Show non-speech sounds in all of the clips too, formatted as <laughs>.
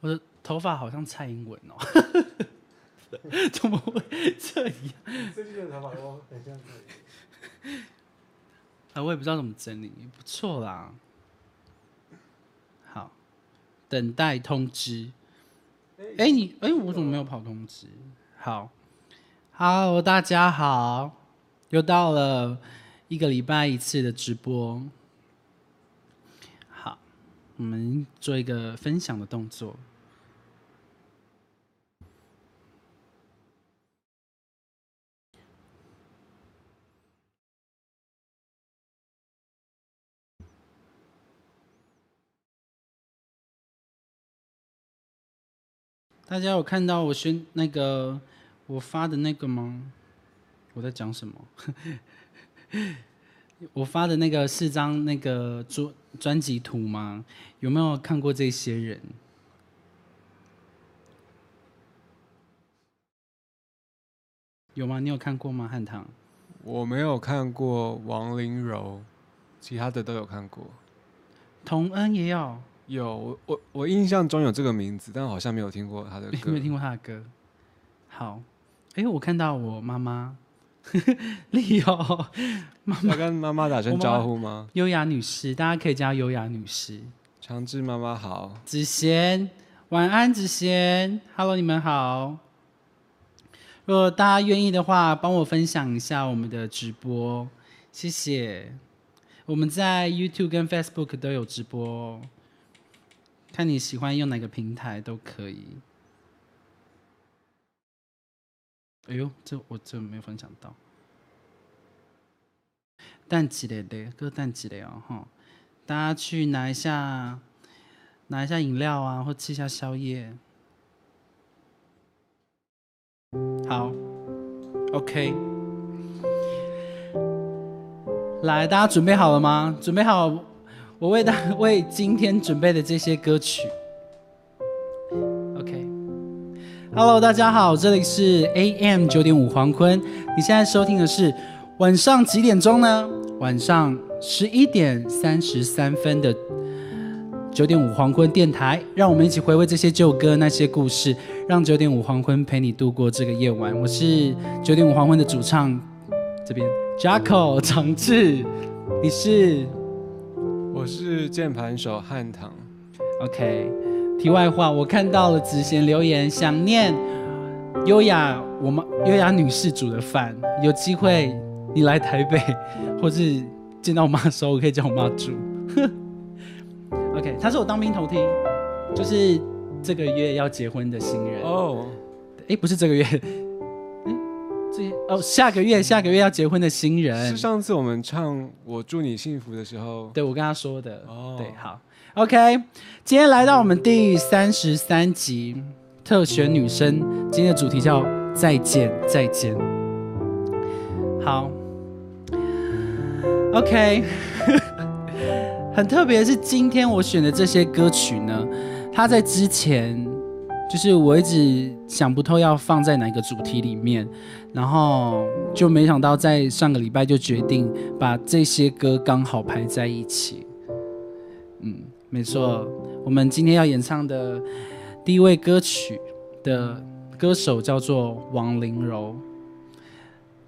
我的头发好像蔡英文哦，<laughs> 怎么会这样？最近的头发都很像这啊，我也不知道怎么整理，不错啦。好，等待通知。哎、你哎、我怎么没有跑通知？好，Hello，大家好，又到了一个礼拜一次的直播。好，我们做一个分享的动作。大家有看到我宣那个我发的那个吗？我在讲什么？<laughs> 我发的那个四张那个专专辑图吗？有没有看过这些人？有吗？你有看过吗？汉唐，我没有看过王麟柔，其他的都有看过。童恩也有，有我我我印象中有这个名字，但好像没有听过他的歌。没有听过他的歌？好，哎，我看到我妈妈，<laughs> 丽友，要跟妈妈打声招呼吗？优雅女士，大家可以叫她优雅女士。强志妈妈好，子贤，晚安，子贤，Hello，你们好。如果大家愿意的话，帮我分享一下我们的直播，谢谢。我们在 YouTube 跟 Facebook 都有直播哦，看你喜欢用哪个平台都可以。哎呦，这我这没有分享到。蛋几类的，各蛋几类哦，哈。大家去拿一下，拿一下饮料啊，或吃一下宵夜。好，OK。来，大家准备好了吗？准备好我为大为今天准备的这些歌曲。OK。Hello，大家好，这里是 AM 九点五黄昏。你现在收听的是晚上几点钟呢？晚上十一点三十三分的九点五黄昏电台，让我们一起回味这些旧歌、那些故事，让九点五黄昏陪你度过这个夜晚。我是九点五黄昏的主唱，这边 Jacko 长志，你是我是键盘手汉唐。OK。题外话，我看到了子贤留言，想念优雅我妈优雅女士煮的饭，有机会你来台北，<laughs> 或是见到我妈的时候，我可以叫我妈煮。<laughs> OK，他是我当兵头听，就是这个月要结婚的新人。哦，哎，不是这个月，哦下个月下个月要结婚的新人是。上次我们唱《我祝你幸福》的时候，对，我跟他说的。哦对，好，OK，今天来到我们第三十三集特选女生，今天的主题叫再见再见。好，OK，<laughs> 很特别的是今天我选的这些歌曲呢，它在之前就是我一直想不透要放在哪个主题里面，然后就没想到在上个礼拜就决定把这些歌刚好排在一起。嗯，没错，我们今天要演唱的第一位歌曲的歌手叫做王麟柔，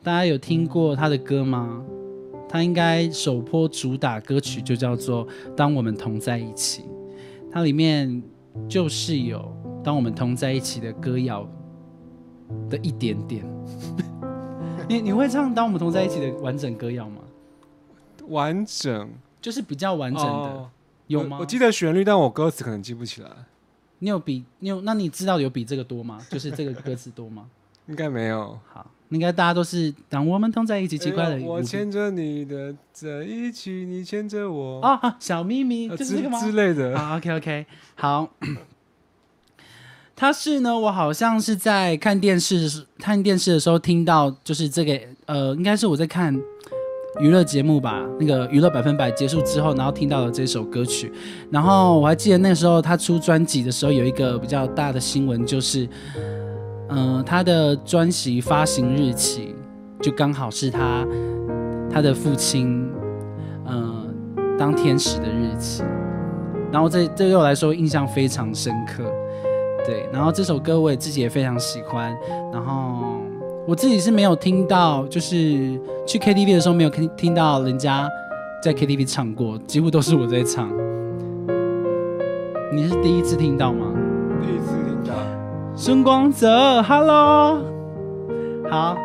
大家有听过他的歌吗？他应该首播主打歌曲就叫做《当我们同在一起》，它里面就是有《当我们同在一起》的歌谣的一点点。<laughs> 你你会唱《当我们同在一起》的完整歌谣吗？完整就是比较完整的，哦有吗？我？我记得旋律，但我歌词可能记不起来，你有比你有？那你知道有比这个多吗？就是这个歌词多吗？<laughs> 应该没有。好，应该大家都是当我们同在一起，奇怪的哎我牵着你的在一起，你牵着我，啊啊，小秘密呃就是这个吗？之类的。好，OK OK，好。他是呢，我好像是在看电视看电视的时候听到，就是这个呃，应该是我在看娱乐节目吧，那个娱乐百分百结束之后，然后听到了这首歌曲，然后我还记得那时候他出专辑的时候有一个比较大的新闻，就是嗯、他的专辑发行日期就刚好是他他的父亲嗯、呃当天使的日期。然后这这对我来说印象非常深刻。对，然后这首歌我也自己也非常喜欢，然后我自己是没有听到，就是去 KTV 的时候没有听听到人家在 KTV 唱过，几乎都是我在唱。你是第一次听到吗？第一次听到。孙光泽，Hello，好，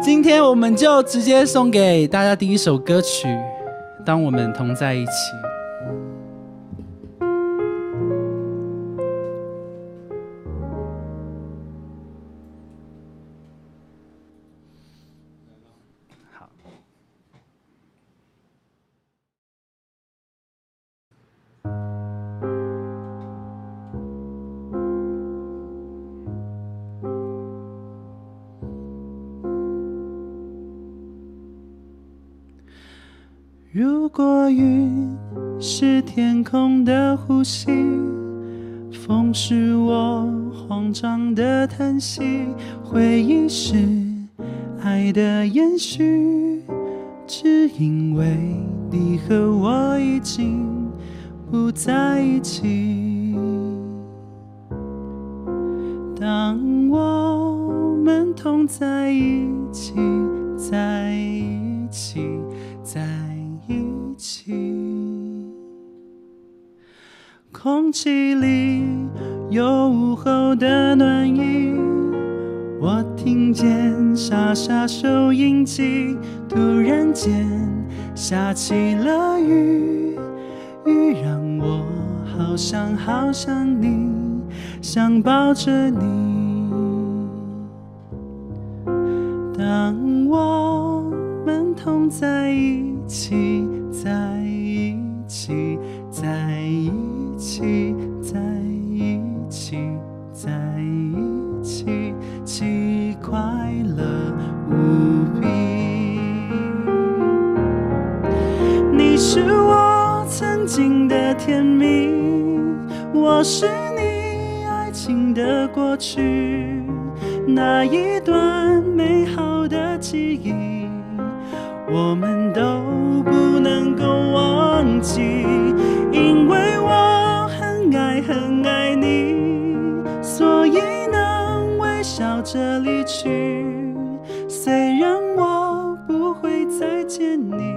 今天我们就直接送给大家第一首歌曲《当我们同在一起》。的叹息，回忆是爱的延续，只因为你和我已经不在一起。当我们同在一起，在一起，在一起。空气里有午后的暖意，我听见沙沙收音机，突然间下起了雨，雨让我好想好想你，想抱着你。当我们同在一起，在一起，是你爱情的过去，那一段美好的记忆，我们都不能够忘记，因为我很爱很爱你，所以能微笑着离去。虽然我不会再见你，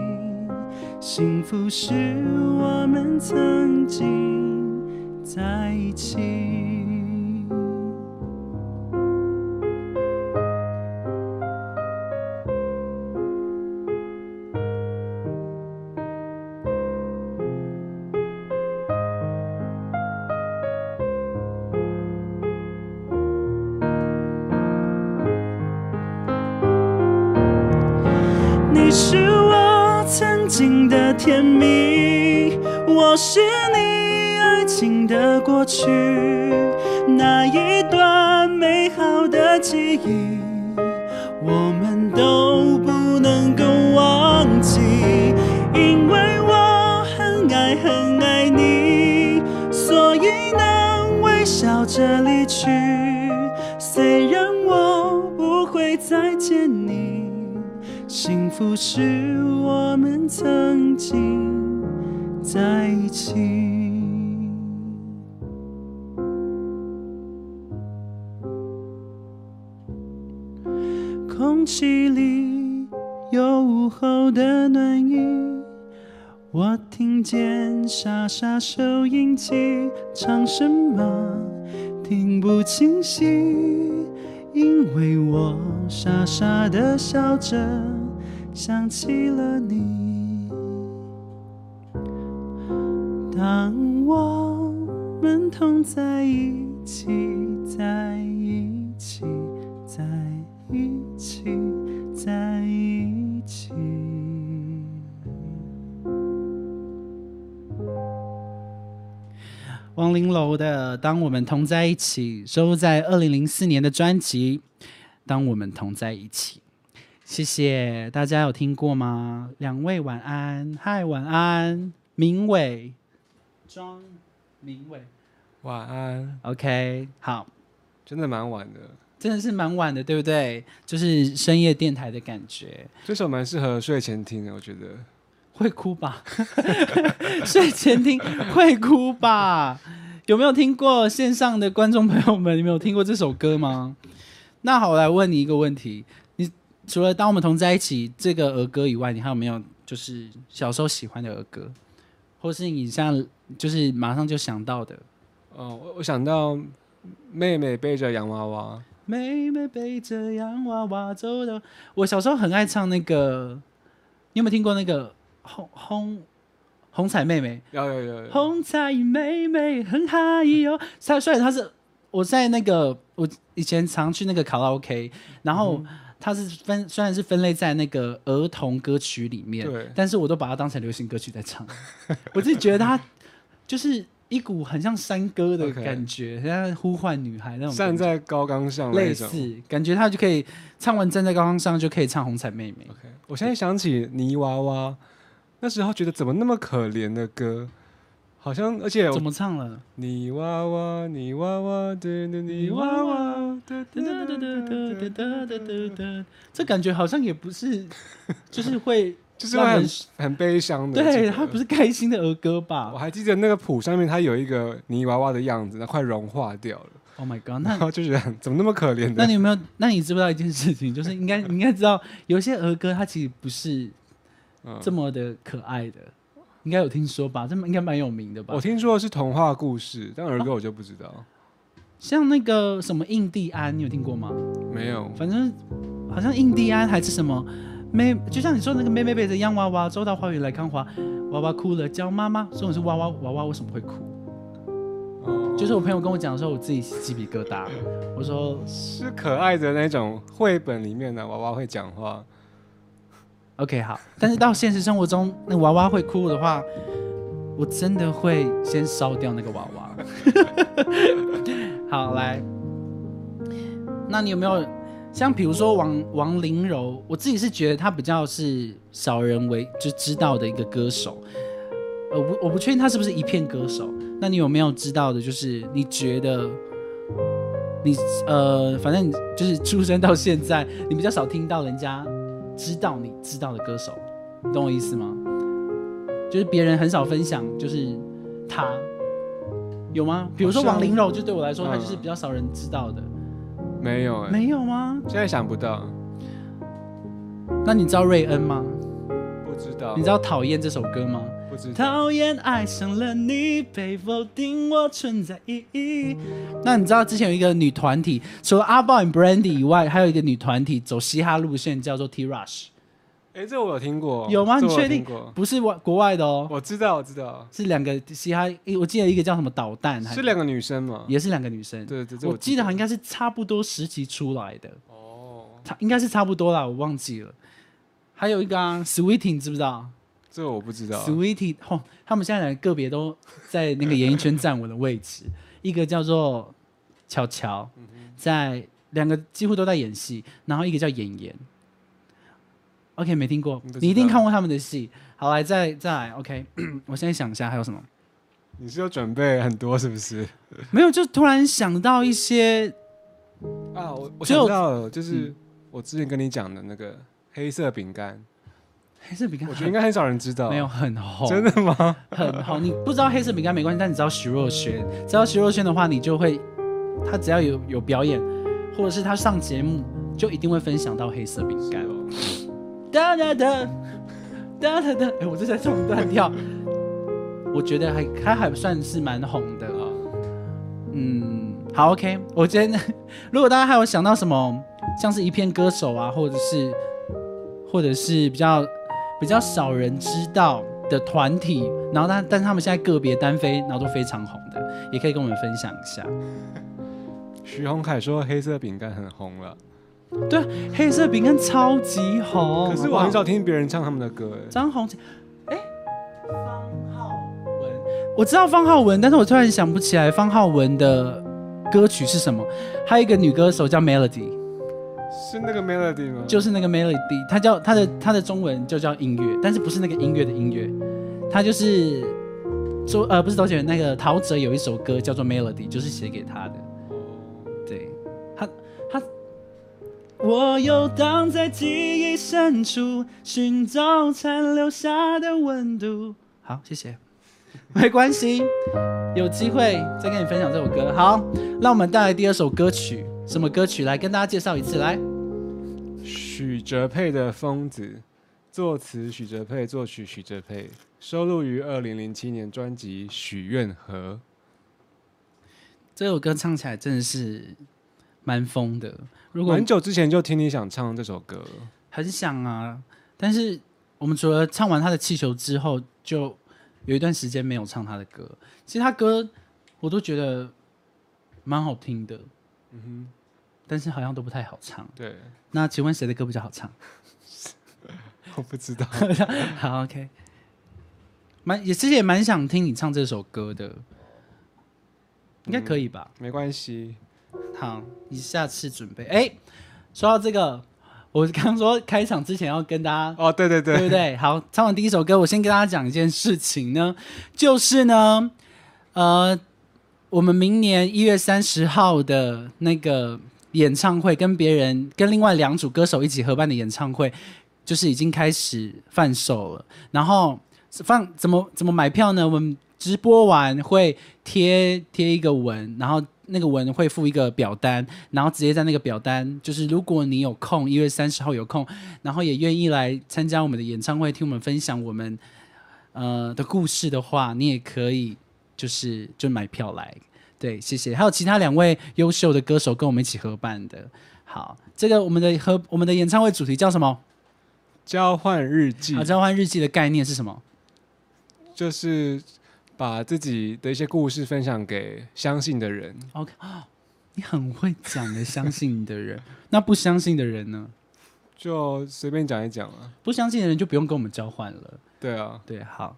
幸福是我们曾经在一起。去，那一段美好的记忆，我们都不能够忘记，因为我很爱很爱你，所以能微笑着离去。虽然我不会再见你。幸福是我们曾经在一起。气里有午后的暖意，我听见沙沙收音机唱什么，听不清晰。因为我傻傻的笑着，想起了你。当我们同在一起，在一起，在一起，在一起。王玲楼的《当我们同在一起》收录在二零零四年的专辑《当我们同在一起》。谢谢大家有听过吗？两位晚安，嗨，晚安，明伟，庄明伟晚安，，OK，好，真的蛮晚的。真的是蛮晚的，对不对？就是深夜电台的感觉。这首蛮适合睡前听的，我觉得。会哭吧？<laughs> 睡前听会哭吧？有没有听过线上的观众朋友们？你们有听过这首歌吗？那好，我来问你一个问题：你除了《当我们同在一起》这个儿歌以外，你还有没有就是小时候喜欢的儿歌，或是你现在就是马上就想到的？哦，我我想到妹妹背着洋娃娃，妹妹背着洋娃娃走的。我小时候很爱唱那个，你有没有听过那个红红红彩妹妹？有有有有，红彩妹妹很嗨哟。虽虽然她是我在那个我以前常去那个卡拉 OK，然后它是分虽然是分类在那个儿童歌曲里面对，但是我都把它当成流行歌曲在唱。我自己觉得它就是一股很像山歌的感觉，很像呼唤女孩那种。站在高岗上类。似，感觉他就可以唱完站在高岗上就可以唱红彩妹妹。OK，我现在想起泥娃娃，那时候觉得怎么那么可怜的歌，好像而且怎么唱了？泥娃娃，泥娃娃，对对泥娃娃，这感觉好像也不是，就是会就是很很悲伤的。对，记得它不是开心的儿歌吧我还记得那个谱上面它有一个泥娃娃的样子，那快融化掉了，？Oh my god！那后就觉得很怎么那么可怜的？那你有没有？那你知不知道一件事情？<laughs> 就是应该你应该知道，有些儿歌它其实不是嗯这么的可爱的，应该有听说吧？这么应该蛮有名的吧我？听说的是童话故事，但儿歌我就不知道，像那个什么印第安，你有听过吗？没有。反正好像印第安还是什么妹，就像你说那个妹妹背着洋娃娃走到花园来看花，娃娃哭了叫妈妈，说我是娃娃，娃娃为什么会哭？哦就是我朋友跟我讲的时候，我自己鸡皮疙瘩。我说是可爱的那种绘本里面的娃娃会讲话，OK 好，但是到现实生活中，那娃娃会哭的话，我真的会先烧掉那个娃娃。<laughs> 好，来，那你有没有像比如说王王麟柔？我自己是觉得他比较是少人为就知道的一个歌手。呃，我不我不确定他是不是一片歌手。那你有没有知道的？就是你觉得你呃，反正你就是出生到现在，你比较少听到人家知道你知道的歌手，你懂我意思吗？就是别人很少分享，就是他有吗？比如说王麟柔，就对我来说，他嗯就是比较少人知道的，没有哎、没有吗？现在想不到，那你知道瑞恩吗？不知道，你知道《讨厌》这首歌吗？不知道，讨厌爱上了你，被否定我存在意义。那你知道之前有一个女团体，除了阿豹与 Brandy 以外，还有一个女团体走嘻哈路线，叫做 T Rush，哎、这我有听过，有吗你确定？不是外国外的哦，我知道，我知道，是两个嘻哈，诶我记得一个叫什么导弹，还是两个女生嘛？也是两个女生。对对，对我记得好像应该该是差不多时期出来的，哦，差应该是差不多啦，我忘记了。还有一个啊，Sweeting 知不知道这我不知道。Sweeting 吼、他们现在两个个别都在那个演艺圈站稳了位置。<laughs> 一个叫做巧巧，嗯在两个几乎都在演戏，然后一个叫演员。OK，没听过你一定看过他们的戏。好，来再再来，OK，<clears throat> 我现在想一下还有什么？你是有准备很多是不是？<laughs> 没有，就突然想到一些啊，我我想到了，就是嗯我之前跟你讲的那个黑色饼干，黑色饼干，我觉得应该很少人知道。没有很红，真的吗？很红。你不知道黑色饼干没关系，但你知道徐若瑄，知道徐若瑄的话，你就会，他只要有有表演，或者是他上节目，就一定会分享到黑色饼干。哒哒哒哒哒哒，哎，我这在中断跳，我觉得还他还算是蛮红的啊。嗯，好，OK，我今天 <laughs> 如果大家还有想到什么，像是一片歌手啊，或者是或者是比较比较少人知道的团体，然后但但他们现在个别单飞，然后都非常红的，也可以跟我们分享一下。徐宏凯说黑色饼干很红了，对啊，黑色饼干超级红，可是我很少听别人唱他们的歌。哎，张红，哎，方浩文，我知道方浩文，但是我突然想不起来方浩文的歌曲是什么。还有一个女歌手叫 Melody，是那个 Melody 吗？就是那个 Melody，她叫她的她的中文就叫音乐，但是不是那个音乐的音乐，她就是周呃不是周杰伦那个陶喆有一首歌叫做 Melody，就是写给他的。我游荡在记忆深处，寻找残留下的温度。好，谢谢。<laughs> 没关系，有机会再跟你分享这首歌。好，让我们带来第二首歌曲，什么歌曲？来跟大家介绍一次。来，许哲佩的《疯子》，作词许哲佩，作曲许哲佩，收录于二零零七年专辑《许愿盒》。这首歌唱起来真的是蛮疯的。如果很久之前就听你想唱这首歌，很想啊，但是我们除了唱完他的气球之后，就有一段时间没有唱他的歌。其实他歌我都觉得蛮好听的，嗯哼，但是好像都不太好唱。对，那请问谁的歌比较好唱？<laughs> 我不知道。<laughs> 好，OK，蛮也其实也蛮想听你唱这首歌的，应该可以吧？没关系。好，你下次准备。哎，说到这个，我刚说开场之前要跟大家哦，对对对，对不对？好，唱完第一首歌，我先跟大家讲一件事情呢，就是呢，呃，我们明年一月三十号的那个演唱会，跟别人跟另外两组歌手一起合办的演唱会，就是已经开始贩售了。然后放怎么怎么买票呢？我们直播完会贴贴一个文，然后。那个文会附一个表单，然后直接在那个表单，就是如果你有空，一月三十号有空，然后也愿意来参加我们的演唱会，听我们分享我们呃的故事的话，你也可以就是就买票来。对，谢谢。还有其他两位优秀的歌手跟我们一起合办的。好，这个我们的合我们的演唱会主题叫什么？交换日记。啊，交换日记的概念是什么？就是。把自己的一些故事分享给相信的人。OK，<gasps> 你很会讲的，相信的人。那不相信的人呢？就随便讲一讲啊。不相信的人就不用跟我们交换了。对啊，对，好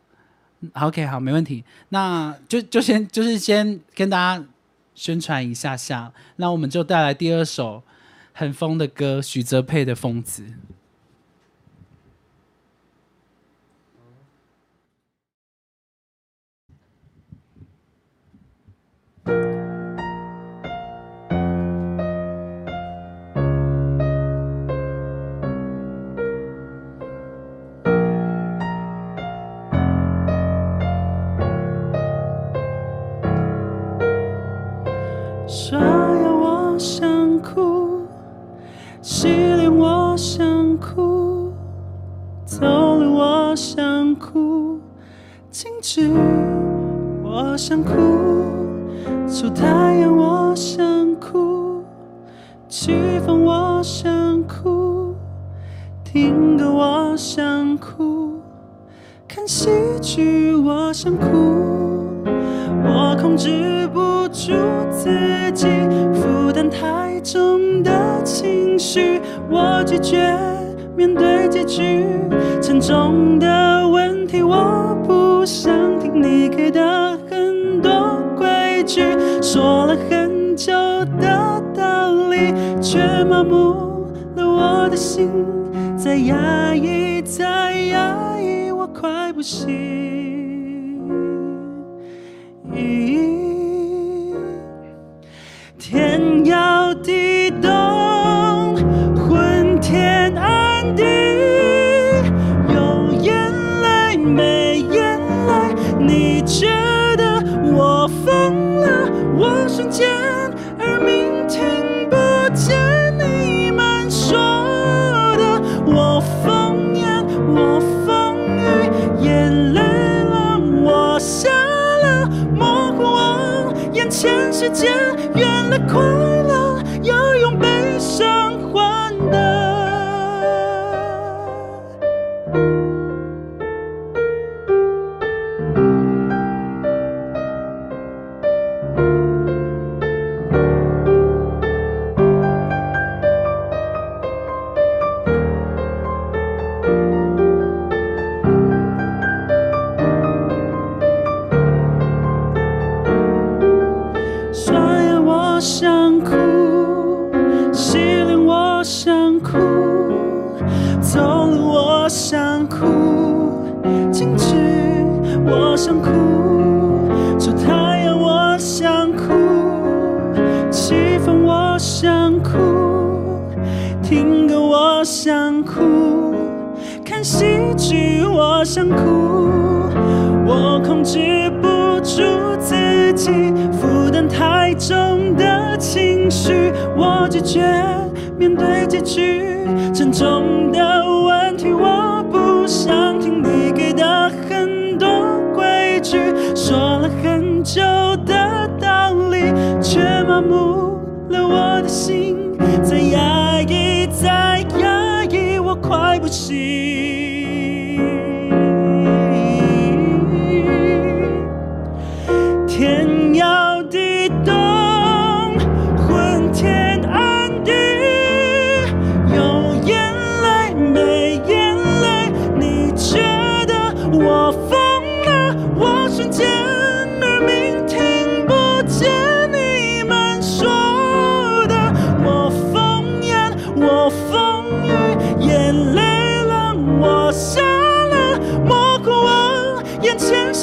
，OK，好，没问题。那就就先就是先跟大家宣传一下下。那我们就带来第二首很疯的歌，许哲佩的《疯子》。想哭，我控制不住。自己负担太重的情绪，我拒绝面对结局。沉重的问题，我不想听你给的很多规矩。说了很久的道理，却麻木了我的心。再压抑，再压抑，我快不行。世界。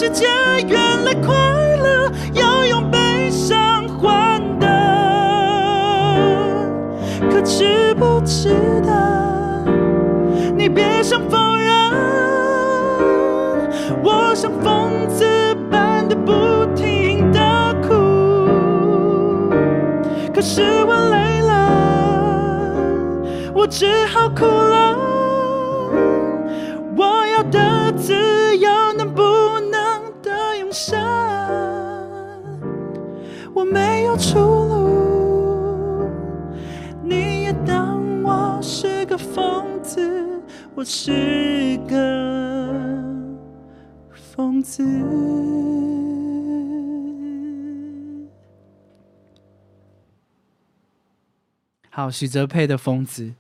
世界，原来快乐要用悲伤换的，可值不值得？你别想否认，我像疯子般的不停的哭，可是我累了，我只好哭了。是个疯子。好，许哲佩的《疯子》。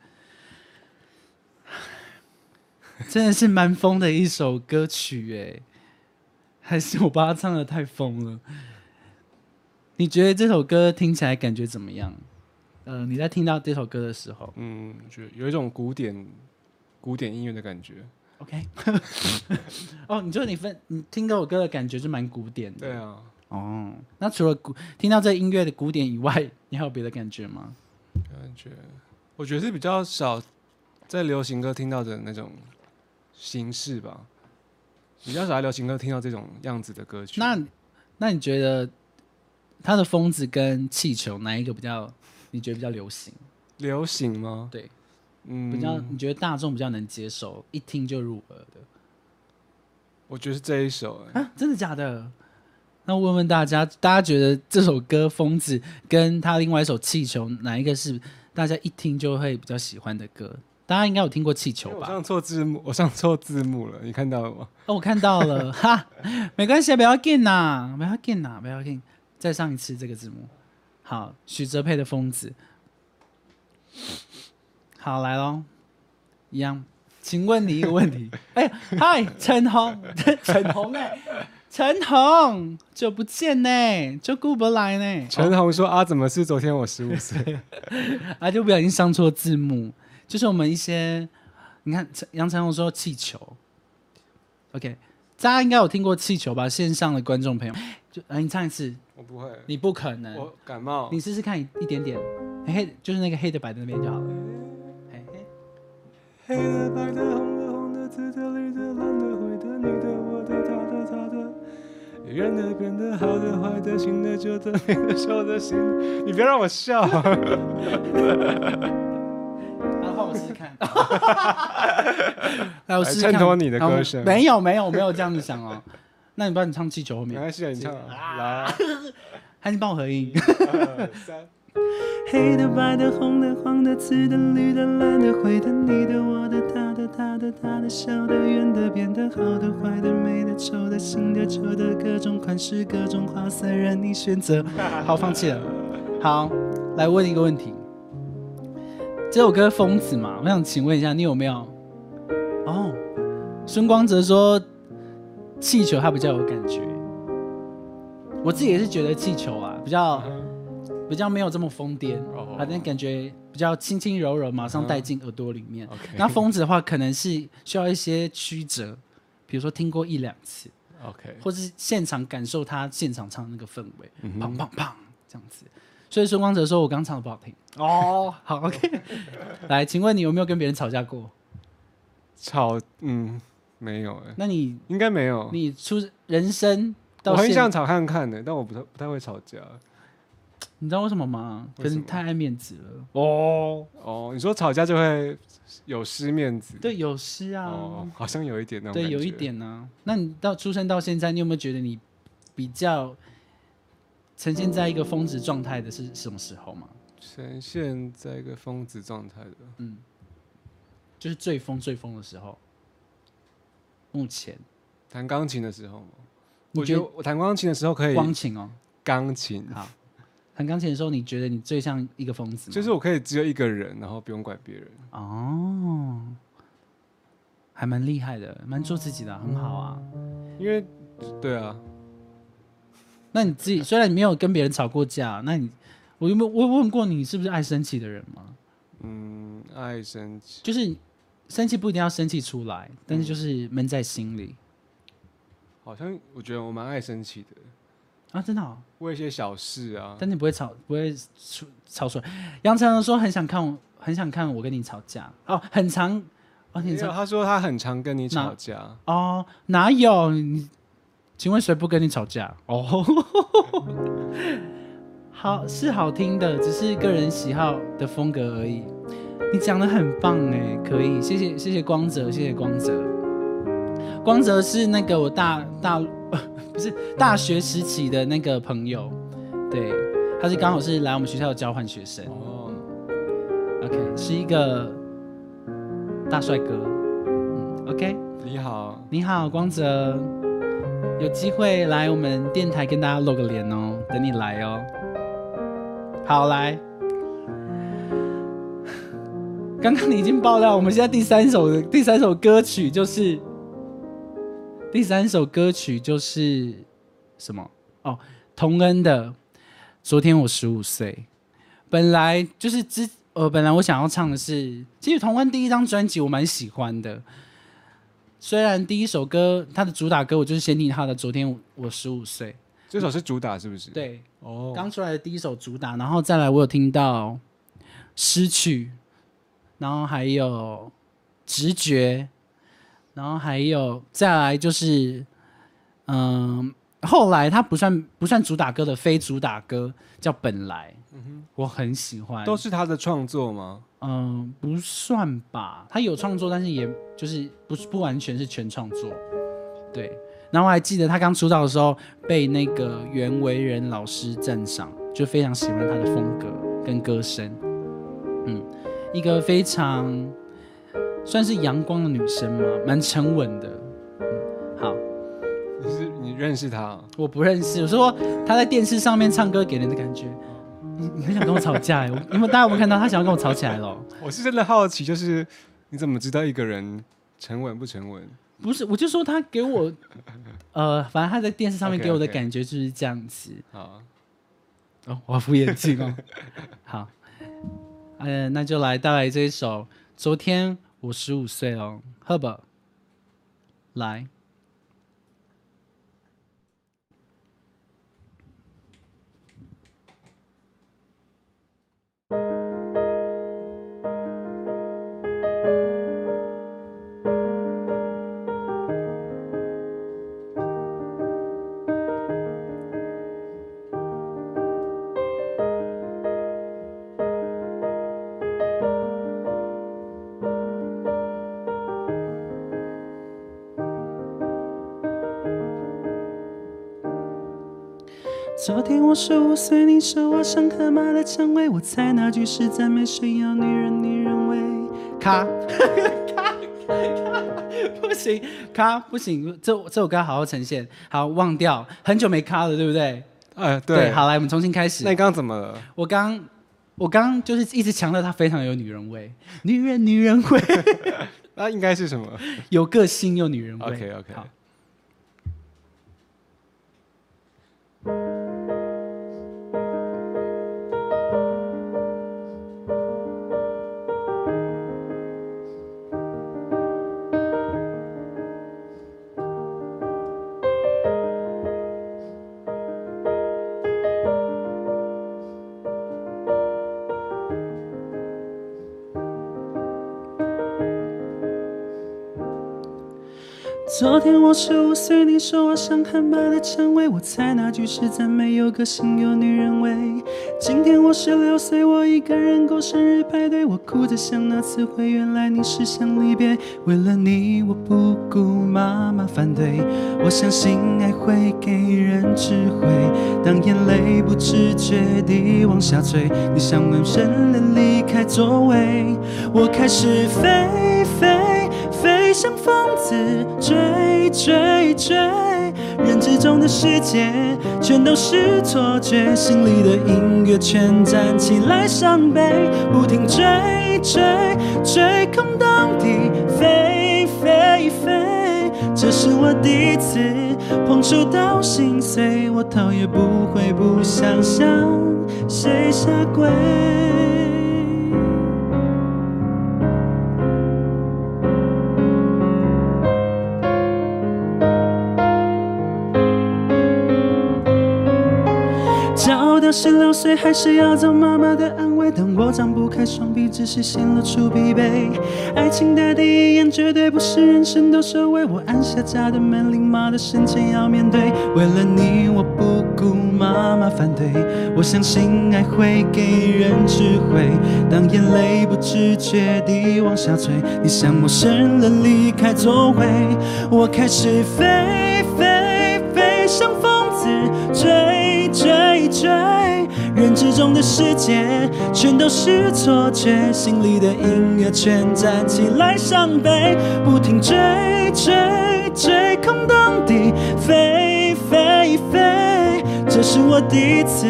真的是蛮疯的一首歌曲哎，还是我把它唱的太疯了？你觉得这首歌听起来感觉怎么样？呃，你在听到这首歌的时候嗯，觉得有一种古典古典音乐的感觉。，OK？<laughs> 哦，你说你分你听这首歌的感觉是蛮古典的，对啊，哦。那除了古听到这音乐的古典以外，你还有别的感觉吗？感觉我觉得是比较少在流行歌听到的那种形式吧，比较少在流行歌听到这种样子的歌曲。那那你觉得他的疯子跟气球哪一个比较？你觉得比较流行？流行吗？对，嗯，比较你觉得大众比较能接受，一听就入耳的我觉得是这一首、欸，啊？真的假的？那问问大家，大家觉得这首歌《疯子》跟他另外一首《气球》哪一个是大家一听就会比较喜欢的歌？大家应该有听过《气球吧》我吧？上错字幕，我上错字幕了，你看到了吗？哦，我看到了，哈，没关系，不要紧呐，不要紧呐，不要紧，再上一次这个字幕。好，许哲佩的《疯子》。好，来喽，一样，请问你一个问题。<laughs> 哎、嗨，陈红，<laughs> 陈红哎、陈红，久不见呢，就顾不来呢。陈红说：“啊，怎么是昨天我十五岁？<laughs> 啊，就不小心上错字幕，就是我们一些，你看陈杨陈红说气球，OK，大家应该有听过气球吧？线上的观众朋友，就啊，你唱一次，？”我不会，你不可能，我感冒。你试试看一一点点，黑就是那个黑的白的那边就好了，黑的、白的、红的、红的、紫的、绿的、蓝的、灰的、你的、我的、他的、他的，圆的、扁的、好的、坏的、新的、旧的、<laughs> 美的、丑的、新的。你别让我笑。<laughs> 啊，换我试试看，<laughs> 来我试试看，来衬托你的歌声没有没有我没有这样子想哦，那你帮你唱气球后面，没关系，你唱啊，来，还是帮我合音。二三。黑的、白的、红的、黄的、紫的、绿的、蓝的、灰的、你的、我的、他的、他的、他的、小的、圆的、扁的、好的、坏的、美的、丑的、新的、旧的，各种款式、各种花色，任你选择。好，放弃了。好，来问一个问题。这首歌《疯子》嘛，我想请问一下，你有没有？哦，孙光泽说气球他比较有感觉，我自己也是觉得气球啊比较。比较没有这么疯癫，哦好像感觉比较轻轻柔柔，马上带进耳朵里面。那疯子的话，可能是需要一些曲折，比如说听过一两次，OK，或是现场感受他现场唱的那个氛围，嗯砰砰砰这样子。所以孙光泽说我刚唱的不好听。哦，好，OK。来，请问你有没有跟别人吵架过？吵，嗯，没有哎，那你应该没有。你出人生到我很想吵看看的，但我不太不太会吵架。你知道为什么吗？可能太爱面子了。哦哦，你说吵架就会有失面子？对，有失啊。哦，好像有一点那种对，有一。点呢、那你到出生到现在，你有没有觉得你比较呈现在一个峰值状态的是什么时候吗？呈现在一个疯子状态的，嗯，就是最疯最疯的时候。目前弹钢琴的时候嘛，你觉得我觉得我弹钢琴的时候可以钢琴哦，钢琴，好，弹钢琴的时候，你觉得你最像一个疯子吗？就是我可以只有一个人，然后不用管别人。哦，还蛮厉害的，蛮做自己的啊、很好啊。因为对啊，那你自己虽然你没有跟别人吵过架，那你我有没有我有问过你是不是爱生气的人吗？嗯，爱生气，就是生气不一定要生气出来，但是就是闷在心里好像我觉得我蛮爱生气的，啊，真的、哦。为一些小事啊，但你不会吵，不会出吵出来。杨丞琳说很想看我，很想看我跟你吵架哦，很常哦，你知道他说他很常跟你吵架，哦，哪有你？请问谁不跟你吵架？哦，<laughs> 好是好听的，只是个人喜好的风格而已。你讲的很棒哎，可以，谢谢谢谢光泽，谢谢光泽。光泽是那个我大大 <laughs> 不是大学时期的那个朋友，对，他是刚好是来我们学校的交换学生。哦，OK，是一个大帅哥。嗯，OK，你好，你好，光泽，有机会来我们电台跟大家露个脸哦，等你来哦。好，来，<laughs> 刚刚你已经爆料，我们现在第三首的第三首歌曲就是第三首歌曲就是什么？哦，童恩的《昨天我十五岁》。本来就是之呃，本来我想要唱的是，其实童恩第一张专辑我蛮喜欢的。虽然第一首歌它的主打歌我就是先听他的《昨天我十五岁这首是主打是不是？》，，对，哦，刚出来的第一首主打，然后再来我有听到《失去》，然后还有《直觉》，然后还有再来就是，嗯，后来他不算不算主打歌的非主打歌叫《本来》，嗯我很喜欢，都是他的创作吗？嗯，不算吧，他有创作，但是也就是不是不完全是全创作，对。然后我还记得他刚出道的时候被那个袁惟仁老师赞赏，就非常喜欢他的风格跟歌声，嗯，一个非常算是阳光的女生嘛，蛮沉稳的，嗯，好，你是你认识他？我不认识，我说她在电视上面唱歌给人的感觉，你你很想跟我吵架哎，我你们大家有没有看到他想要跟我吵起来了？我是真的好奇，就是你怎么知道一个人沉稳不沉稳？不是，我就说他给我，<laughs> 呃，反正他在电视上面给我的感觉就是这样子。好，哦，我要敷眼镜哦。好，呃，那就来带来这一首《昨天我十五岁》哦，赫本，来。昨天我十五岁，你说我像河马的蔷薇，我猜那句是赞美，谁要女人女人味？卡卡 <laughs> 卡，不行，卡不行，这这首歌要好好呈现，好忘掉，很久没卡了，对不对？哎，对，好，来我们重新开始那。你刚刚怎么了？我刚我刚就是一直强调她非常有女人味，女人女人味，<laughs> 那应该是什么？有个性又女人味。OK，OK 好。昨天我十五岁，你说我像汉巴的蔷薇，我猜那句是赞美，有个性有女人味。今天我十六岁，我一个人过生日派对，我哭着想那次会，原来你是想离别。为了你，我不顾妈妈反对，我相信爱会给人智慧。当眼泪不知觉地往下坠，你像陌生人离开座位，我开始飞飞像疯子，追追追，认知中的世界全都是错觉，心里的音乐全站起来伤悲，不停追追追，空荡地飞飞飞，这是我第一次碰触到心碎，我头也不回，不想向谁下跪。十六岁，还是要找妈妈的安慰。当我张不开双臂，只是显露出疲惫。爱情的第一眼，绝对不是人生的收尾。我按下家的门铃，妈的生前要面对。为了你，我不顾妈妈反对。我相信爱会给人智慧。当眼泪不知觉地往下坠，你像陌生人离开座位，我开始飞飞飞像疯子追追追，认知中的世界全都是错觉，心里的音乐全站起来伤悲，不停追追追，空洞地飞飞飞，这是我第一次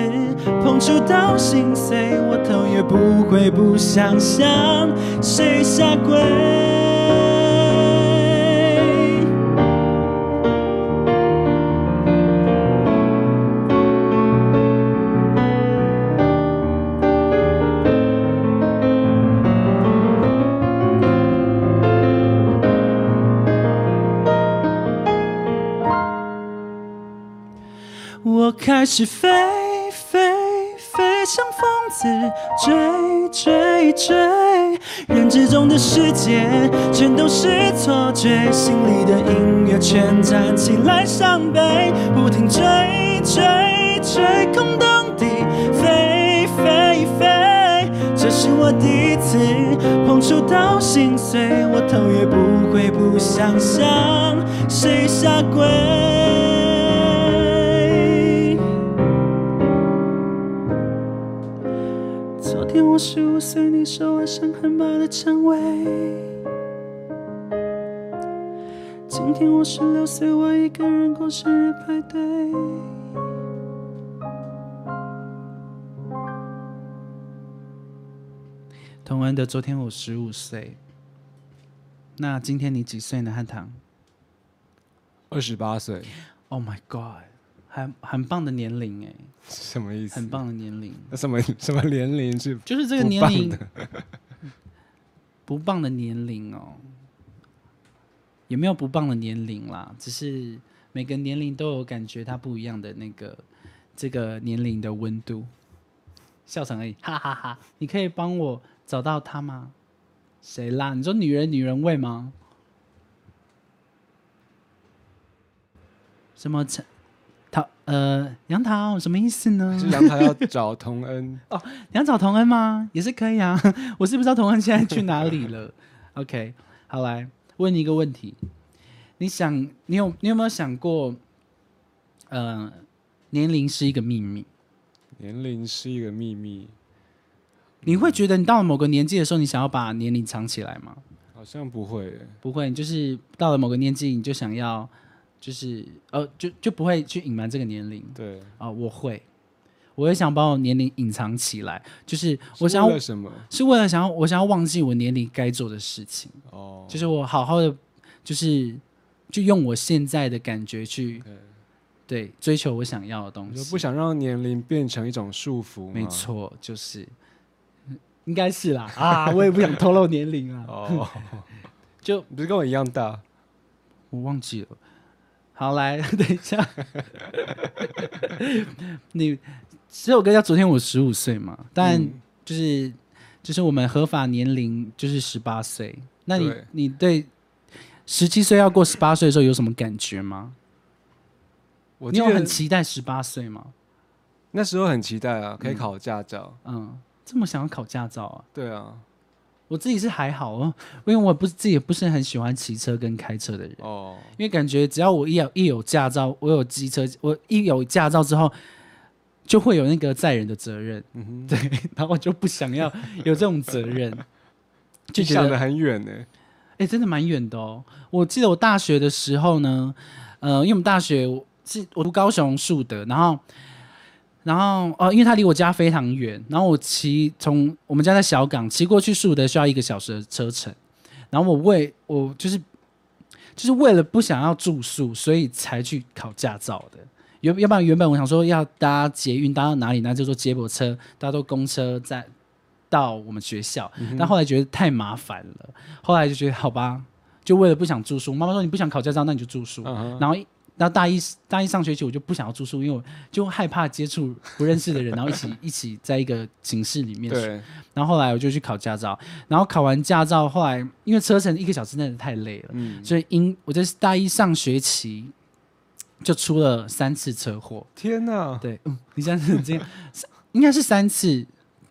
碰触到心碎，我头也不回，不想向谁下跪。开始飞飞飞像疯子，追追追，人之中的世界全都是错觉，心里的音乐全站起来伤悲，不停追追追，空洞地飞飞飞，这是我第一次碰触到心碎，我头也不回，不想想谁下跪。十五岁，你说我像汉巴的蔷薇。今天我十六岁，我一个人过生日派对。童恩的昨天我十五岁，那今天你几岁呢？汉唐二十八岁，？Oh my god，很很棒的年龄哎，什么意思？很棒的年龄，那什么 <laughs> 什么年龄是 <laughs> 就是这个年龄不棒的年龄哦，也没有不棒的年龄啦，只是每个年龄都有感觉它不一样的那个这个年龄的温度。笑场而已，哈哈哈你可以帮我找到他吗？谁啦？你说女人女人味吗？什么陈桃呃杨桃什么意思呢？是杨桃要找童恩，<laughs> 哦，杨找童恩吗？也是可以啊。<laughs> 我是不知道童恩现在去哪里了。<laughs> OK，好来问你一个问题，你想你有你有没有想过，呃，年龄是一个秘密？年龄是一个秘密，你会觉得你到了某个年纪的时候，你想要把年龄藏起来吗？好像不会耶。不会，你就是到了某个年纪，你就想要，就是呃，就就不会去隐瞒这个年龄对，啊、我会，我也想把我年龄隐藏起来，就是我想要为什么？是为了想要我想要忘记我年龄该做的事情，哦，就是我好好的，就是就用我现在的感觉去对对追求我想要的东西。不想让年龄变成一种束缚？没。错，就是应该是啦啊，我也不想 <laughs> 透露年龄啊，哦，<laughs> 就你不是跟我一样大？我忘记了。好，来，<laughs> 等一下，<laughs> 你这首歌叫《昨天我十五岁》嘛，但嗯就是、就是我们合法年龄就是十八岁。那你对你对十七岁要过十八岁的时候有什么感觉吗？你有很期待十八岁吗？那时候很期待啊，可以考驾照。嗯，这么想要考驾照啊？对啊，我自己是还好哦，因为我不是自己也不是很喜欢骑车跟开车的人，哦，因为感觉只要我一有一有驾照，我有机车，我一有驾照之后，就会有那个载人的责任，嗯，<laughs> 对，然后我就不想要有这种责任，<laughs> 就觉得很远呢。哎、真的蛮远的哦。我记得我大学的时候呢，呃，因为我们大学我是我读高雄树德，然后，然后哦、因为它离我家非常远，然后我骑从我们家在小港骑过去树德需要一个小时的车程，然后我为我就是就是为了不想要住宿，所以才去考驾照的。原要不然原本我想说要搭捷运搭到哪里，那就坐接驳车，搭坐公车再到我们学校，但后来觉得太麻烦了，后来就觉得好吧，就为了不想住宿，妈妈说你不想考驾照，那你就住宿。嗯，然后一，然后大一大一上学期我就不想要住宿，因为我就害怕接触不认识的人，然后一起 <laughs> 一起在一个寝室里面睡。对，然后后来我就去考驾照，然后考完驾照，后来因为车程一个小时真的太累了，嗯，所以因我在大一上学期就出了三次车祸。天哪，对，嗯，你这样子这样，应该是三次，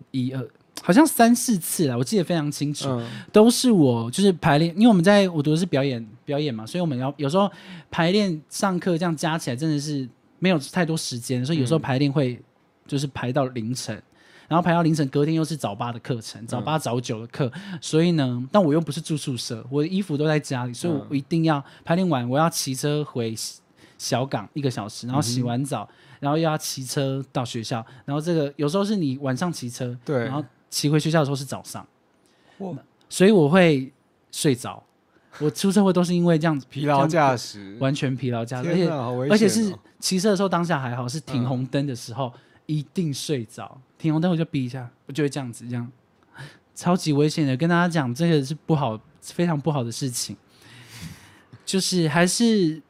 一二，好像三四次了，我记得非常清楚。嗯，都是我就是排练，因为我们在我读的是表演表演嘛，所以我们要有时候排练上课这样加起来真的是没有太多时间，所以有时候排练会就是排到凌晨。然后排到凌晨，隔天又是早八的课程，早八早九的课，所以呢，但我又不是住宿舍，我的衣服都在家里，所以我一定要排练完，我要骑车回小港一个小时，然后洗完澡，然后又要骑车到学校，然后这个有时候是你晚上骑车，对。然后骑回学校的时候是早上，哇。所以我会睡着。我出车祸都是因为这样子 <laughs> 疲劳驾驶，完全疲劳驾驶，而且而且是骑车的时候当下还好，是停红灯的时候、一定睡着，停红灯我就闭一下，我就会这样子这样，超级危险的。跟大家讲，这个是不好，非常不好的事情。就是还是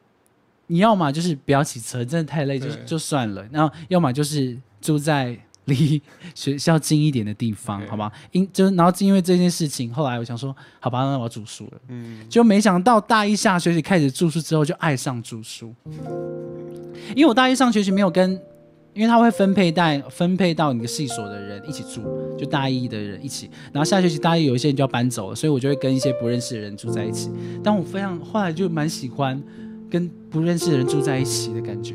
你要么就是不要骑车，真的太累就就算了，然后要么就是住在离学校近一点的地方，好吧？因就是然后因为这件事情，后来我想说，好吧，那我要住宿了。嗯，就没想到大一下学期开始住宿之后，就爱上住宿。因为我大一上学期没有跟，因为他会分配带分配到你的系所的人一起住，就大一的人一起。然后下学期大一有一些人就要搬走了，所以我就会跟一些不认识的人住在一起。但我非常后来就蛮喜欢跟不认识的人住在一起的感觉，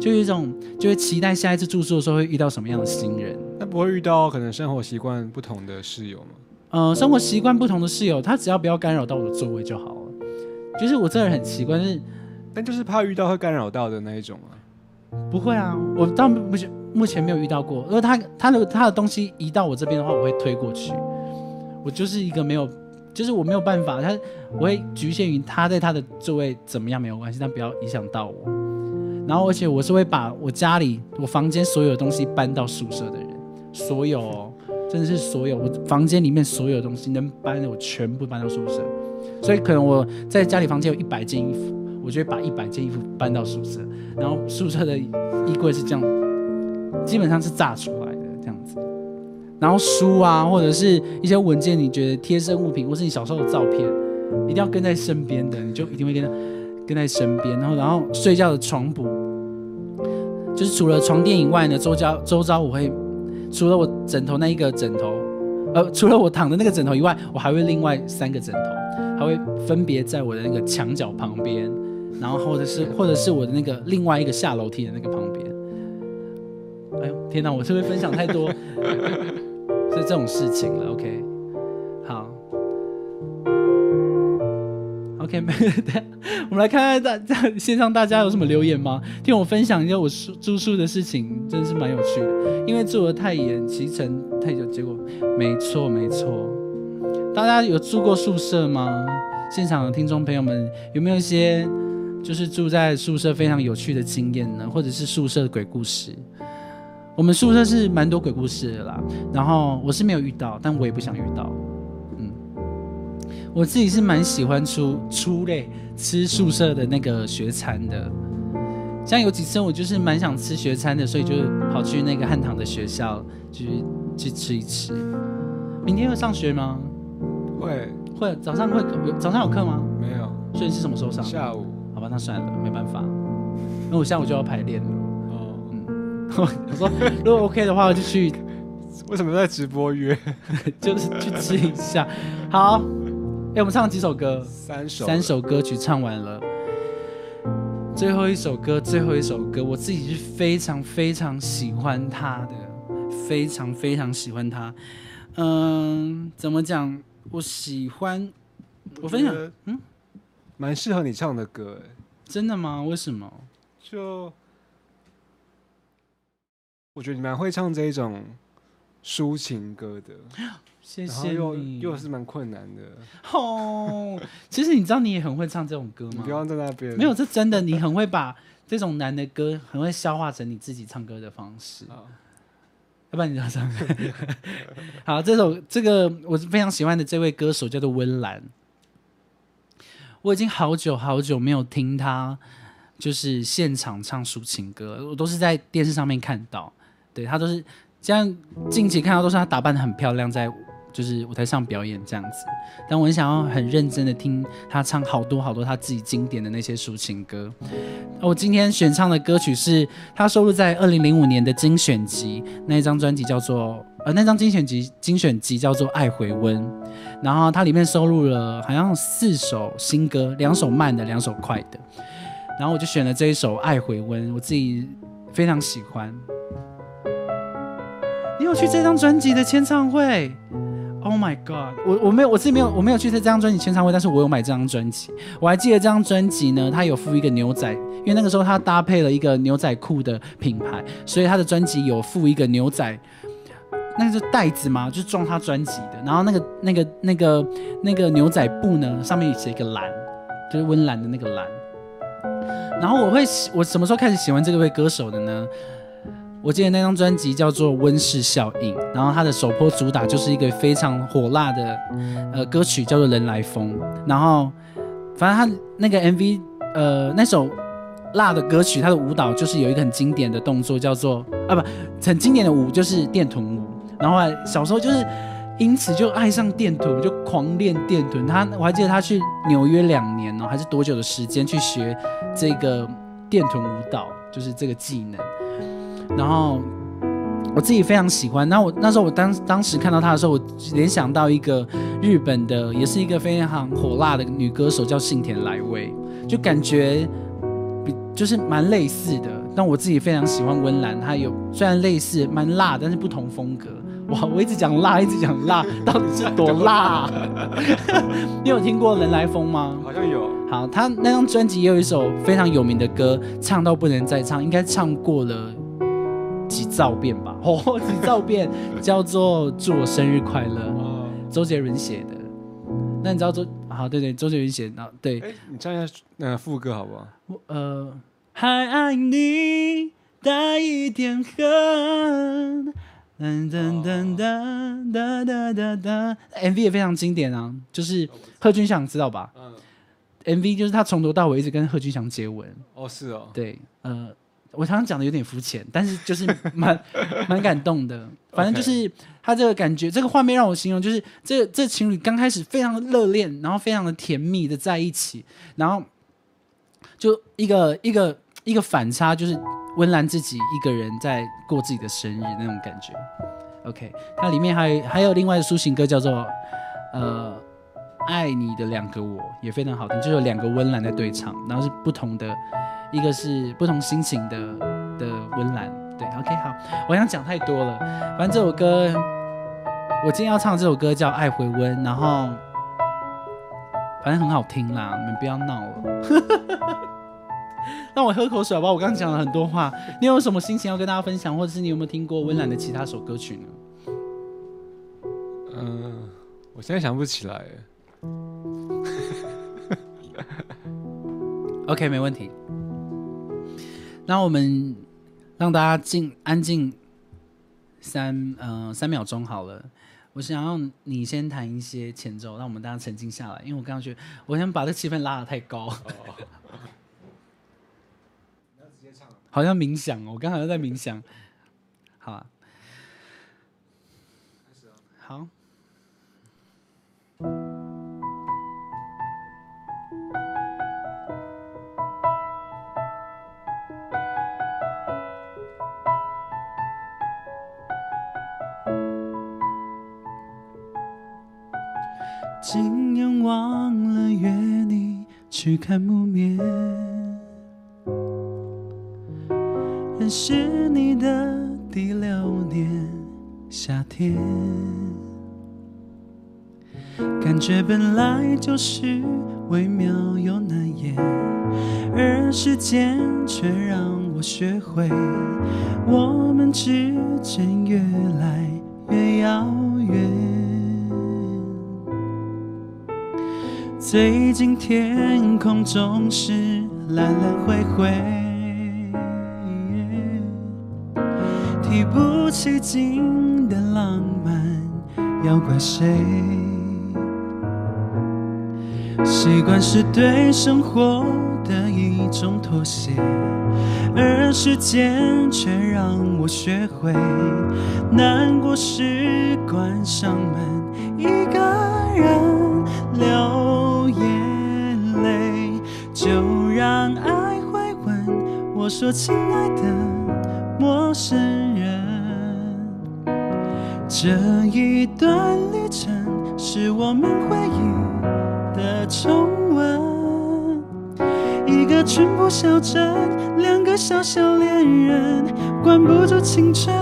就有一种就会期待下一次住宿的时候会遇到什么样的新人。那不会遇到可能生活习惯不同的室友吗？呃，生活习惯不同的室友，他只要不要干扰到我的座位就好了。就是我这个人很奇怪，就是但就是怕遇到会干扰到的那一种啊。不会啊，我到目前目前没有遇到过。如果他他的他的东西移到我这边的话，我会推过去。我就是一个没有，就是我没有办法，他我会局限于他在他的座位怎么样没有关系，但不要影响到我。然后而且我是会把我家里我房间所有的东西搬到宿舍的人，所有哦，真的是所有我房间里面所有东西能搬的我全部搬到宿舍。所以可能我在家里房间有一百件衣服，我就会把一百件衣服搬到宿舍，然后宿舍的衣柜是这样，基本上是炸出来的这样子。然后书啊，或者是一些文件，你觉得贴身物品，或是你小时候的照片，一定要跟在身边的，你就一定会跟跟在身边。然后，然后睡觉的床铺，就是除了床垫以外呢，周遭周遭我会除了我枕头那一个枕头，呃，除了我躺的那个枕头以外，我还会另外三个枕头，还会分别在我的那个墙角旁边，然后或者是或者是我的那个另外一个下楼梯的那个旁边。哎呦天哪，我是不是分享太多 <laughs> 是这种事情了？OK，，OK，<laughs> 没我们来看看大在线上大家有什么留言吗？听我分享一下我住宿的事情，真的是蛮有趣的。因为住的太远，骑乘太久，结果没错没错。大家有住过宿舍吗？现场的听众朋友们有没有一些就是住在宿舍非常有趣的经验呢？或者是宿舍的鬼故事？我们宿舍是蛮多鬼故事的啦，然后我是没有遇到，但我也不想遇到。嗯，我自己是蛮喜欢出出类吃宿舍的那个学餐的，像有几次我就是蛮想吃学餐的，所以就跑去那个汉唐的学校去去吃一吃。明天要上学吗？会会早上会早上有课吗？没有？所以你是什么时候上？下午好吧，那算了，没办法，那我下午就要排练了。哦，嗯 <laughs> 我说如果 OK 的话，我就去，<laughs> 为什么在直播约 <laughs> 就是去吃一下。好，哎、我们唱了几首歌？三首？三首歌曲唱完了，最后一首歌，最后一首歌，我自己是非常非常喜欢它的，非常非常喜欢它。嗯，怎么讲？我喜欢，我分享，嗯嗯，蛮适合你唱的歌，哎，真的吗？为什么？就我觉得你蛮会唱这一种抒情歌的，<gasps> 谢谢又你。又是蛮困难的，哦，其实你知道你也很会唱这种歌吗你不？要在那边没有，这真的，你很会把这种难的歌，很会消化成你自己唱歌的方式。啊，要不然你就唱。<laughs> 好，这首这个我非常喜欢的这位歌手叫做温岚，我已经好久好久没有听他就是现场唱抒情歌，我都是在电视上面看到，对他都是这样，近期看到都是他打扮的很漂亮，在就是舞台上表演这样子。但我很想要很认真的听他唱好多好多他自己经典的那些抒情歌。我今天选唱的歌曲是他收录在二零零五年的精选集那一张专辑叫做呃那张精选集精选集叫做《爱回温》，然后它里面收录了好像四首新歌，两首慢的，两首快的，然后我就选了这一首《爱回温》，我自己非常喜欢。你有去这张专辑的签唱会？Oh my god！我我没有，我自己没有，我没有去这张专辑签唱会，但是我有买这张专辑。我还记得这张专辑呢，它有附一个牛仔，因为那个时候它搭配了一个牛仔裤的品牌，所以它的专辑有附一个牛仔，那个是袋子吗？就是装它专辑的。然后那个那个那个那个牛仔布呢，上面写一个蓝，就是温岚的那个蓝。然后我会喜，我什么时候开始喜欢这位歌手的呢？我记得那张专辑叫做《温室效应》，然后它的首播主打就是一个非常火辣的呃歌曲，叫做《人来疯》。然后反正他那个 MV，呃，那首辣的歌曲，它的舞蹈就是有一个很经典的动作，叫做啊不，很经典的舞就是电臀舞。然后小时候就是因此就爱上电臀，就狂练电臀。他我还记得他去纽约两年哦，还是多久的时间去学这个电臀舞蹈，就是这个技能。然后我自己非常喜欢。那我那时候我当当时看到他的时候，我联想到一个日本的，也是一个非常火辣的女歌手，叫幸田来未，就感觉比就是蛮类似的。但我自己非常喜欢温岚，她有虽然类似蛮辣，但是不同风格。哇，我一直讲辣，一直讲辣，到底是多辣？<laughs> <laughs> 你有听过《人来疯》吗？好像有，好，他那张专辑也有一首非常有名的歌，唱到不能再唱，应该唱过了几兆遍吧？<laughs> 哦，几兆遍，叫做《祝我生日快乐》，哦，周杰伦写的。那你知道周？好，对对，周杰伦写的。啊对，哎，你唱一下那个副歌好不好？我呃，还爱你带一点恨。噔噔噔噔哒哒哒哒，MV 也非常经典啊，就是贺军翔知道吧嗯，？MV 就是他从头到尾一直跟贺军翔接吻，哦是哦，对，呃，我常常讲的有点肤浅，但是就是 <laughs> 蛮蛮感动的。反正就是他这个感觉，这个画面让我形容，就是这这情侣刚开始非常的热恋，然后非常的甜蜜的在一起，然后就一个一个一个反差，就是温岚自己一个人在过自己的生日那种感觉。OK，它里面还有还有另外的抒情歌叫做呃。爱你的两个我也非常好听，就有两个温岚在对唱，然后是不同的，一个是不同心情的的温岚。对，OK，好，我想讲太多了，反正这首歌，我今天要唱这首歌叫《爱回温》，然后反正很好听啦，你们不要闹了。<laughs> 让我喝口水好不好？我刚刚讲了很多话，你有什么心情要跟大家分享，或者是你有没有听过温岚的其他首歌曲呢？嗯，我现在想不起来。OK，没问题。那我们让大家静安静三呃三秒钟好了。我想要你先弹一些前奏，让我们大家沉静下来，因为我刚刚觉得我想把这气氛拉得太高，<laughs> 好像冥想哦，我刚好像在冥想。今年忘了约你去看木棉，认识你的第六年夏天，感觉本来就是微妙又难言，而时间却让我学会，我们之间越来越遥远。最近天空总是蓝蓝灰灰，提不起劲的浪漫要怪谁？习惯是对生活的一种妥协，而时间却让我学会，难过时关上门，一个人流，就让爱回问我说：“亲爱的陌生人，这一段旅程是我们回忆的重温。一个淳朴小镇，两个小小恋人，管不住青春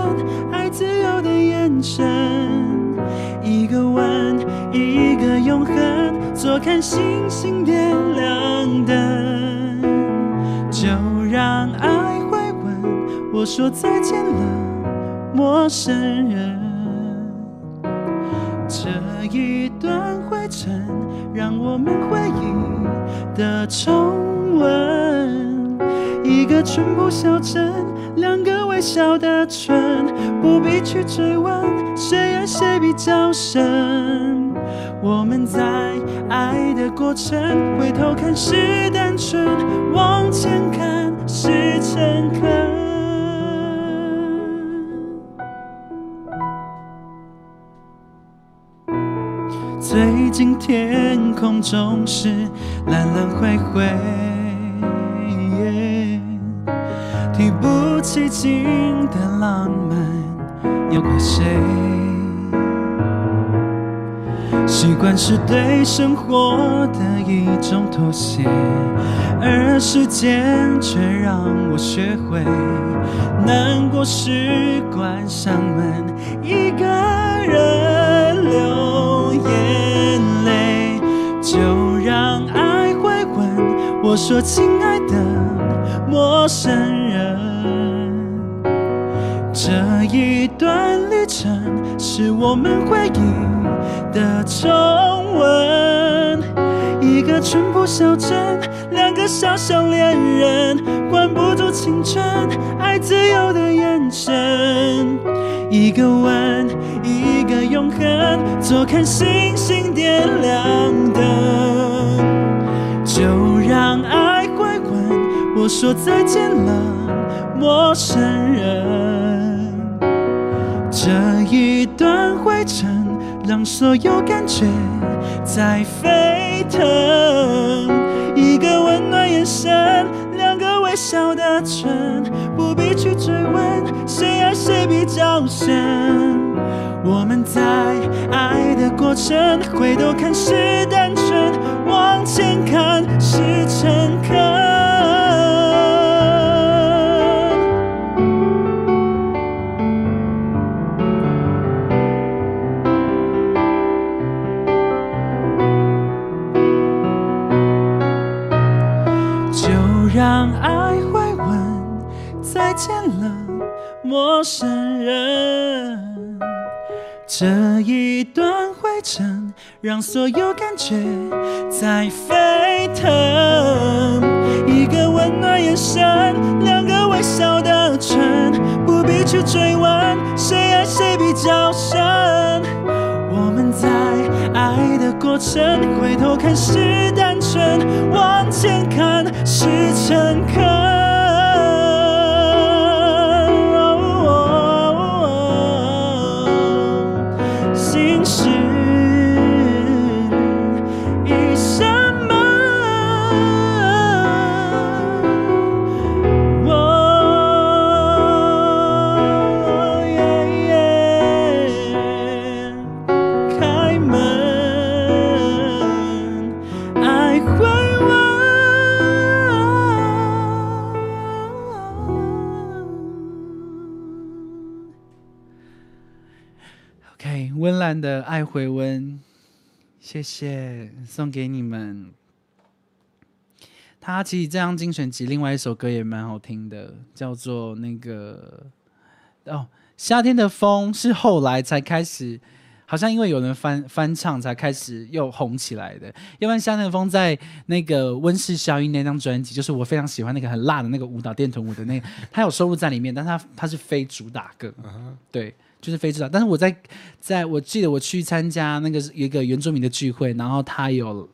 爱自由的眼神。一个吻，一个永恒，坐看星星点亮灯。就让爱回问我说再见了，陌生人。这一段灰尘，让我们回忆的重温。一个淳朴小镇，两个微笑的唇，不必去追问谁爱谁比较深。我们在爱的过程，回头看是单纯，往前看是诚恳。最近天空总是蓝蓝灰灰，提不起劲的浪漫要怪谁？习惯是对生活的一种妥协，而时间却让我学会，难过时关上门，一个人流眼泪，就让爱会问我说：“亲爱的陌生人。”这一段旅程是我们回忆的重温。一个淳朴小镇，两个小小恋人，关不住青春爱自由的眼神。一个吻，一个永恒，坐看星星点亮灯。就让爱会问我说再见了，陌生人。这一段灰尘，让所有感觉在沸腾。一个温暖眼神，两个微笑的唇，不必去追问谁爱谁比较深。我们在爱的过程，回头看是单纯，往前看是诚恳。陌生人。这一段灰尘，让所有感觉在沸腾。一个温暖眼神，两个微笑的唇，不必去追问谁爱谁比较深。我们在爱的过程，回头看是单纯，往前看是诚恳。爱回温》，谢谢，送给你们。他其实这张精选集另外一首歌也蛮好听的，叫做那个哦，夏天的风是后来才开始，好像因为有人翻翻唱才开始又红起来的。要不然夏天的风在那个温室效应那张专辑，就是我非常喜欢那个很辣的那个舞蹈电臀舞的那个，它有收录在里面，但它它是非主打歌，对。就是非主打，但是我在在我记得我去参加那个一个原住民的聚会，然后他有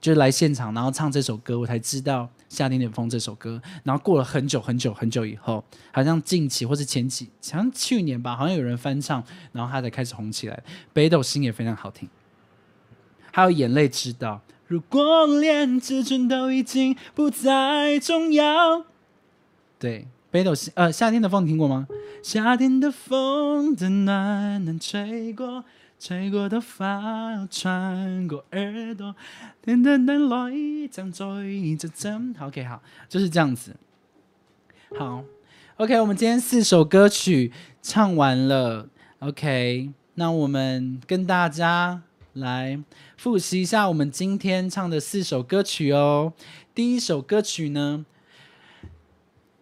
就是来现场，然后唱这首歌，我才知道《夏天的风》这首歌。然后过了很久很久很久以后，好像近期或是前几，好像去年吧，好像有人翻唱，然后他才开始红起来。北斗星也非常好听，还有眼泪知道，如果连自尊都已经不再重要，对。北斗星，呃，夏天的风你听过吗？夏天的风的暖暖吹过，吹过头发，穿过耳朵，等等等来一张嘴，这真好。OK，好，就是这样子。好，OK，我们今天四首歌曲唱完了。OK，那我们跟大家来复习一下我们今天唱的四首歌曲哦。第一首歌曲呢？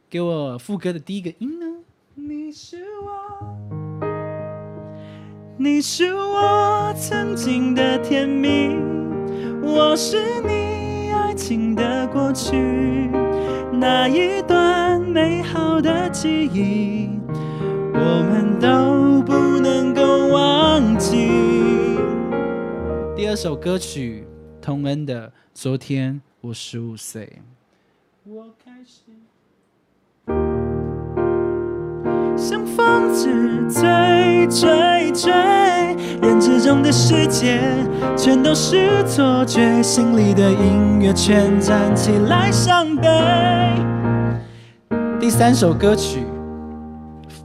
给我副歌的第一个音呢？你是我，你是我曾经的甜蜜，我是你爱情的过去，那一段美好的记忆，我们都不能够忘记。第二首歌曲，童恩的《昨天我十五岁》。我开始。是追追追，认知中的世界全都是错觉，心里的音乐全站起来伤悲。第三首歌曲，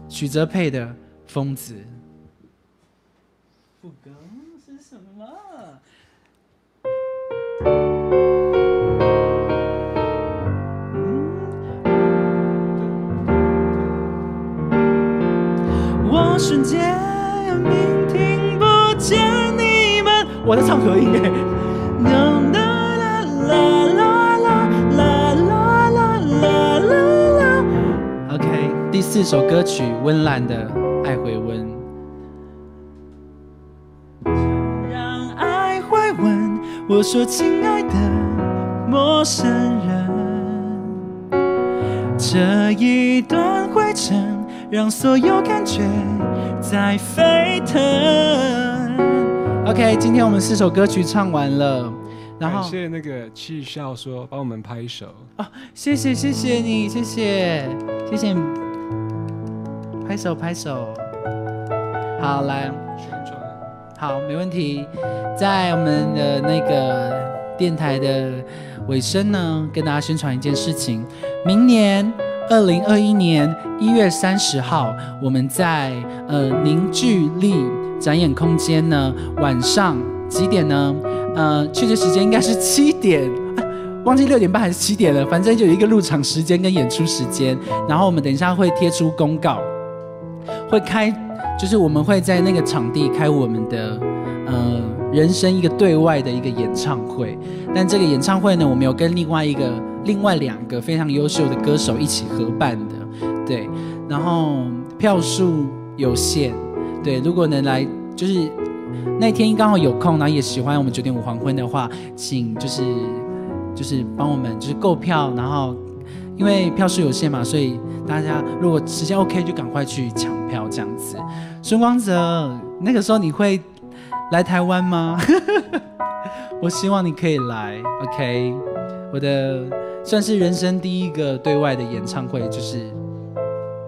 许哲佩的《疯子》。副歌瞬间明听不见你们，我在唱和音哎。OK，第四首歌曲温岚的《爱回温》。让爱回温，我说亲爱的陌生人，这一段回程让所有感觉。在沸腾。OK，今天我们四首歌曲唱完了，然后谢谢那个气笑说帮我们拍手。哦，谢谢谢谢你，谢谢谢谢，拍手拍手，好来。宣传，好没问题，在我们的那个电台的尾声呢，跟大家宣传一件事情，明年。二零二一年一月三十号，我们在呃凝聚力展演空间呢，晚上几点呢？呃，确切时间应该是七点，忘记六点半还是七点了，反正就有一个入场时间跟演出时间。然后我们等一下会贴出公告，会开，就是我们会在那个场地开我们的呃人生一个对外的一个演唱会。但这个演唱会呢，我们有跟另外一个。另外两个非常优秀的歌手一起合办的，对，然后票数有限，对，如果能来，就是那天刚好有空，然后也喜欢我们九点五黄昏的话，请就是就是帮我们就是购票，然后因为票数有限嘛，所以大家如果时间 OK 就赶快去抢票这样子。孙光泽，那个时候你会来台湾吗？<laughs> 我希望你可以来，OK，我的。算是人生第一个对外的演唱会，就是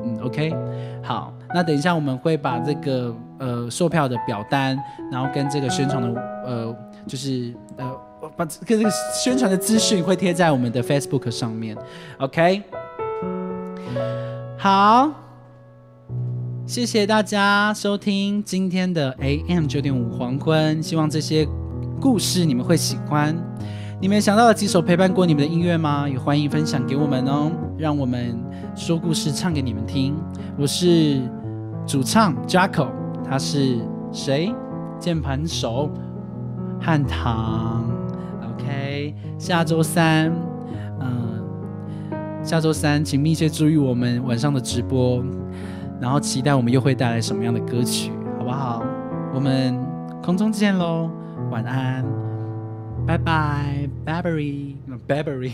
嗯，OK，好，那等一下我们会把这个呃售票的表单，然后跟这个宣传的呃，就是呃，把跟这个宣传的资讯会贴在我们的 Facebook 上面，OK，好，谢谢大家收听今天的 AM 九点五黄昏，希望这些故事你们会喜欢。你们想到了几首陪伴过你们的音乐吗？也欢迎分享给我们哦，让我们说故事唱给你们听。我是主唱 Jaco，他是谁？键盘手汉唐。OK，下周三，嗯，下周三请密切注意我们晚上的直播，然后期待我们又会带来什么样的歌曲，好不好？我们空中见喽，晚安，拜拜，Babbery，Babbery。